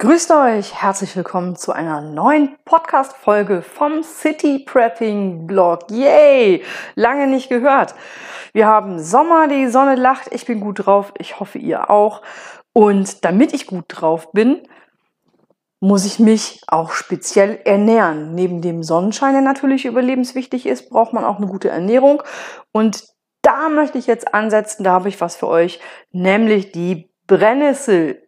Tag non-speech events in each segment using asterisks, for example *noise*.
Grüßt euch, herzlich willkommen zu einer neuen Podcast-Folge vom City Prepping Blog. Yay! Lange nicht gehört. Wir haben Sommer, die Sonne lacht, ich bin gut drauf, ich hoffe ihr auch. Und damit ich gut drauf bin, muss ich mich auch speziell ernähren. Neben dem Sonnenschein, der natürlich überlebenswichtig ist, braucht man auch eine gute Ernährung. Und da möchte ich jetzt ansetzen, da habe ich was für euch, nämlich die Brennnessel.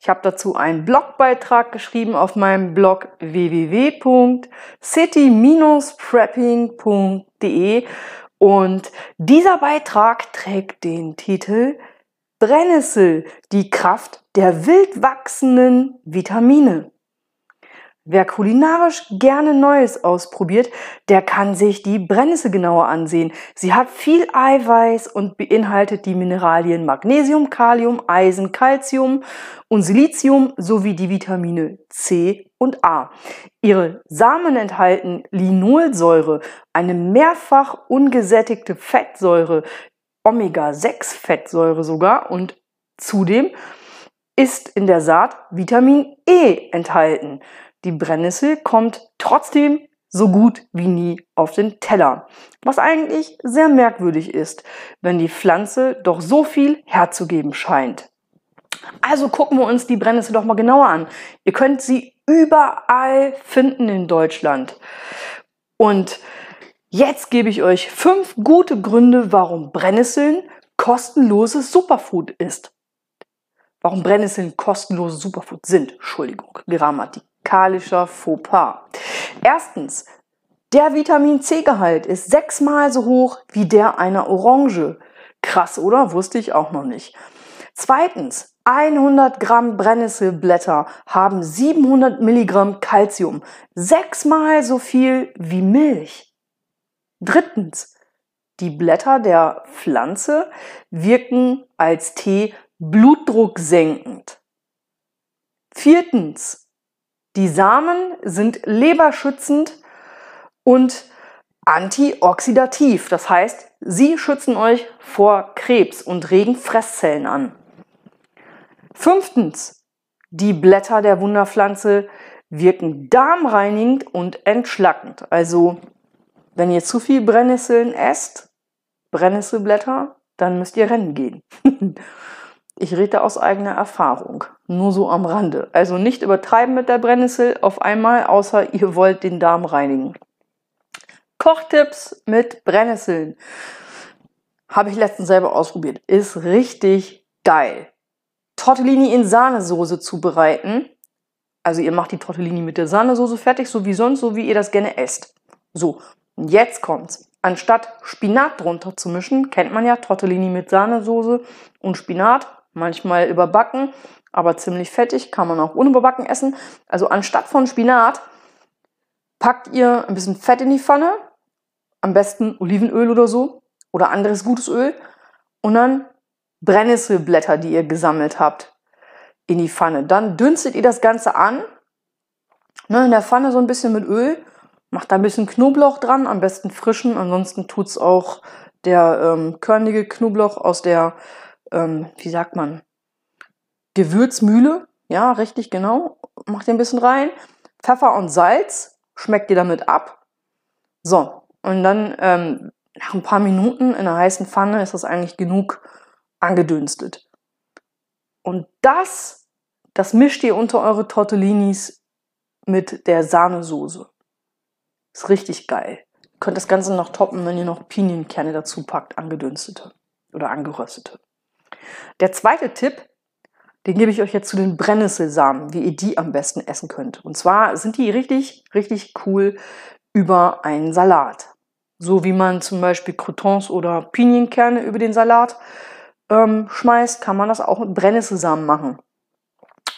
Ich habe dazu einen Blogbeitrag geschrieben auf meinem Blog www.city-prepping.de und dieser Beitrag trägt den Titel Brennnessel, die Kraft der wild wachsenden Vitamine. Wer kulinarisch gerne Neues ausprobiert, der kann sich die Brennnessel genauer ansehen. Sie hat viel Eiweiß und beinhaltet die Mineralien Magnesium, Kalium, Eisen, Calcium und Silizium sowie die Vitamine C und A. Ihre Samen enthalten Linolsäure, eine mehrfach ungesättigte Fettsäure, Omega-6-Fettsäure sogar und zudem ist in der Saat Vitamin E enthalten. Die Brennnessel kommt trotzdem so gut wie nie auf den Teller. Was eigentlich sehr merkwürdig ist, wenn die Pflanze doch so viel herzugeben scheint. Also gucken wir uns die Brennnessel doch mal genauer an. Ihr könnt sie überall finden in Deutschland. Und jetzt gebe ich euch fünf gute Gründe, warum Brennnesseln kostenloses Superfood ist. Warum Brennnesseln kostenlose Superfood sind. Entschuldigung, Grammatik musikalischer Fauxpas. Erstens, der Vitamin C-Gehalt ist sechsmal so hoch wie der einer Orange. Krass, oder? Wusste ich auch noch nicht. Zweitens, 100 Gramm Brennnesselblätter haben 700 Milligramm Calcium. Sechsmal so viel wie Milch. Drittens, die Blätter der Pflanze wirken als Tee blutdrucksenkend. Viertens, die Samen sind leberschützend und antioxidativ. Das heißt, sie schützen euch vor Krebs und regen Fresszellen an. Fünftens, die Blätter der Wunderpflanze wirken darmreinigend und entschlackend. Also, wenn ihr zu viel Brennnesseln esst, Brennnesselblätter, dann müsst ihr rennen gehen. *laughs* Ich rede aus eigener Erfahrung. Nur so am Rande. Also nicht übertreiben mit der Brennnessel auf einmal, außer ihr wollt den Darm reinigen. Kochtipps mit Brennnesseln. Habe ich letztens selber ausprobiert. Ist richtig geil. Tortellini in Sahnesoße zubereiten. Also ihr macht die Tortellini mit der Sahnesoße fertig, so wie sonst, so wie ihr das gerne esst. So, und jetzt kommt's. Anstatt Spinat drunter zu mischen, kennt man ja Tortellini mit Sahnesoße und Spinat, manchmal überbacken, aber ziemlich fettig, kann man auch unüberbacken essen. Also anstatt von Spinat packt ihr ein bisschen Fett in die Pfanne, am besten Olivenöl oder so oder anderes gutes Öl und dann Brennnesselblätter, die ihr gesammelt habt, in die Pfanne. Dann dünstet ihr das Ganze an, ne, in der Pfanne so ein bisschen mit Öl, macht da ein bisschen Knoblauch dran, am besten frischen, ansonsten tut es auch der ähm, körnige Knoblauch aus der ähm, wie sagt man, Gewürzmühle. Ja, richtig genau. Macht ihr ein bisschen rein. Pfeffer und Salz schmeckt ihr damit ab. So, und dann ähm, nach ein paar Minuten in einer heißen Pfanne ist das eigentlich genug angedünstet. Und das, das mischt ihr unter eure Tortellinis mit der Sahnesoße. Ist richtig geil. Ihr könnt das Ganze noch toppen, wenn ihr noch Pinienkerne dazu packt, angedünstete oder angeröstete. Der zweite Tipp, den gebe ich euch jetzt zu den Brennnesselsamen, wie ihr die am besten essen könnt. Und zwar sind die richtig, richtig cool über einen Salat. So wie man zum Beispiel Croutons oder Pinienkerne über den Salat ähm, schmeißt, kann man das auch mit Brennnesselsamen machen.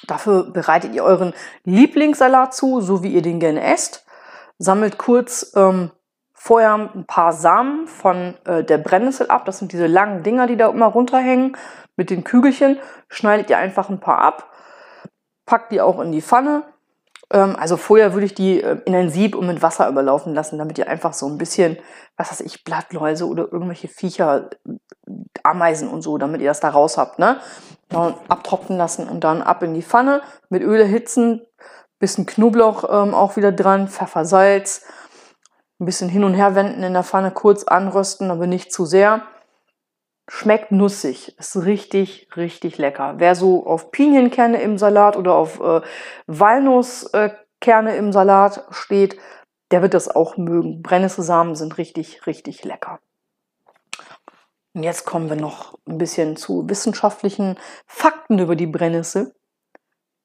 Dafür bereitet ihr euren Lieblingssalat zu, so wie ihr den gerne esst. Sammelt kurz ähm, vorher ein paar Samen von äh, der Brennnessel ab. Das sind diese langen Dinger, die da immer runterhängen mit den Kügelchen. Schneidet ihr einfach ein paar ab, packt die auch in die Pfanne. Ähm, also vorher würde ich die äh, in ein Sieb und mit Wasser überlaufen lassen, damit ihr einfach so ein bisschen, was weiß ich, Blattläuse oder irgendwelche Viecher, Ameisen und so, damit ihr das da raus habt. Ne? ja, abtrocknen lassen und dann ab in die Pfanne mit Öl erhitzen, bisschen Knoblauch ähm, auch wieder dran, Pfeffer, Salz, ein bisschen hin und her wenden in der Pfanne, kurz anrösten, aber nicht zu sehr. Schmeckt nussig, ist richtig, richtig lecker. Wer so auf Pinienkerne im Salat oder auf äh, Walnusskerne im Salat steht, der wird das auch mögen. Brennnesselsamen sind richtig, richtig lecker. Und jetzt kommen wir noch ein bisschen zu wissenschaftlichen Fakten über die Brennnessel.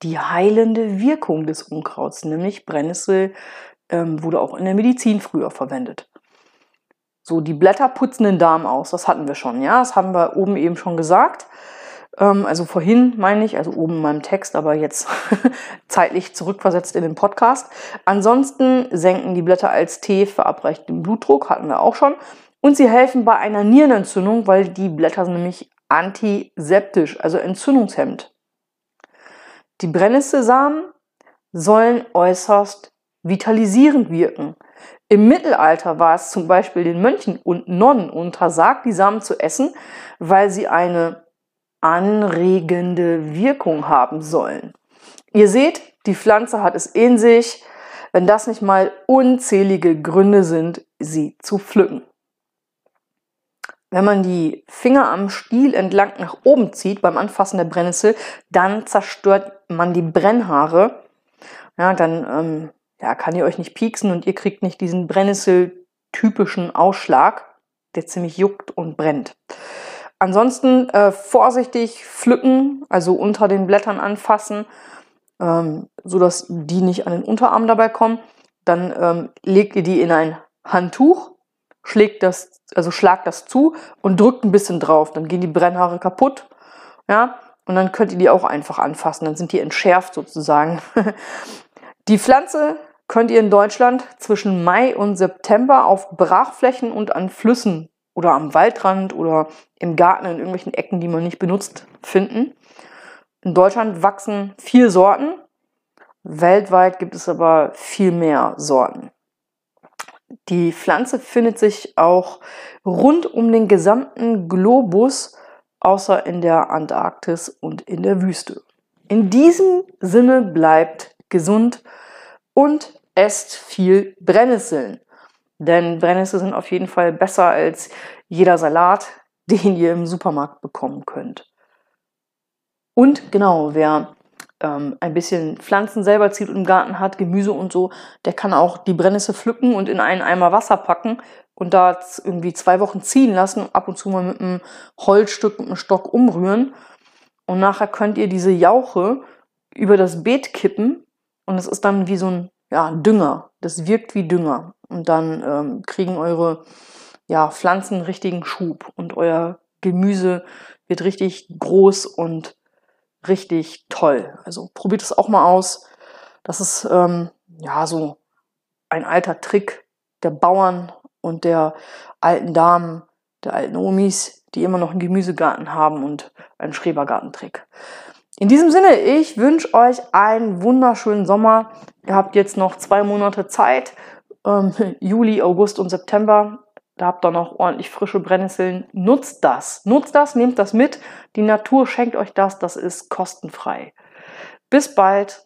Die heilende Wirkung des Unkrauts, nämlich Brennnessel ähm, wurde auch in der Medizin früher verwendet. So, die Blätter putzen den Darm aus, das hatten wir schon, ja, das haben wir oben eben schon gesagt. Ähm, also vorhin meine ich, also oben in meinem Text, aber jetzt *laughs* zeitlich zurückversetzt in den Podcast. Ansonsten senken die Blätter als Tee verabreicht den Blutdruck, hatten wir auch schon. Und sie helfen bei einer Nierenentzündung, weil die Blätter sind nämlich antiseptisch, also entzündungshemmend. Die Brennnesselsamen sollen äußerst vitalisierend wirken. Im Mittelalter war es zum Beispiel den Mönchen und Nonnen untersagt, die Samen zu essen, weil sie eine anregende Wirkung haben sollen. Ihr seht, die Pflanze hat es in sich, wenn das nicht mal unzählige Gründe sind, sie zu pflücken. Wenn man die Finger am Stiel entlang nach oben zieht beim Anfassen der Brennnessel, dann zerstört man die Brennhaare. Ja, dann ähm, ja, kann ihr euch nicht pieksen und ihr kriegt nicht diesen Brennnessel-typischen Ausschlag, der ziemlich juckt und brennt. Ansonsten äh, vorsichtig pflücken, also unter den Blättern anfassen, ähm, sodass die nicht an den Unterarm dabei kommen. Dann ähm, legt ihr die in ein Handtuch schlägt das, also schlagt das zu und drückt ein bisschen drauf. Dann gehen die Brennhaare kaputt. Ja, und dann könnt ihr die auch einfach anfassen. Dann sind die entschärft sozusagen. *laughs* die Pflanze könnt ihr in Deutschland zwischen Mai und September auf Brachflächen und an Flüssen oder am Waldrand oder im Garten in irgendwelchen Ecken, die man nicht benutzt, finden. In Deutschland wachsen vier Sorten. Weltweit gibt es aber viel mehr Sorten. Die Pflanze findet sich auch rund um den gesamten Globus, außer in der Antarktis und in der Wüste. In diesem Sinne bleibt gesund und esst viel Brennnesseln. Denn Brennnesseln sind auf jeden Fall besser als jeder Salat, *laughs* den ihr im Supermarkt bekommen könnt. Und genau, wer ähm, ein bisschen Pflanzen selber zieht und im Garten hat, Gemüse und so, der kann auch die Brennnessel pflücken und in einen Eimer Wasser packen und da irgendwie zwei Wochen ziehen lassen, ab und zu mal mit einem Holzstück, mit einem Stock umrühren. Und nachher könnt ihr diese Jauche über das Beet kippen und es ist dann wie so ein ja, Dünger. Das wirkt wie Dünger. Und dann ähm, kriegen eure ja, Pflanzen richtigen Schub und euer Gemüse wird richtig groß und richtig toll. Also probiert es auch mal aus. Das ist ähm, ja so ein alter Trick der Bauern und der alten Damen, der alten Omis, die immer noch einen Gemüsegarten haben und einen Schrebergartentrick. In diesem Sinne, ich wünsche euch einen wunderschönen Sommer. Ihr habt jetzt noch zwei Monate Zeit, ähm, *laughs* Juli, August und September. Da habt ihr noch ordentlich frische Brennnesseln. Nutzt das. Nutzt das, nehmt das mit. Die Natur schenkt euch das. Das ist kostenfrei. Bis bald.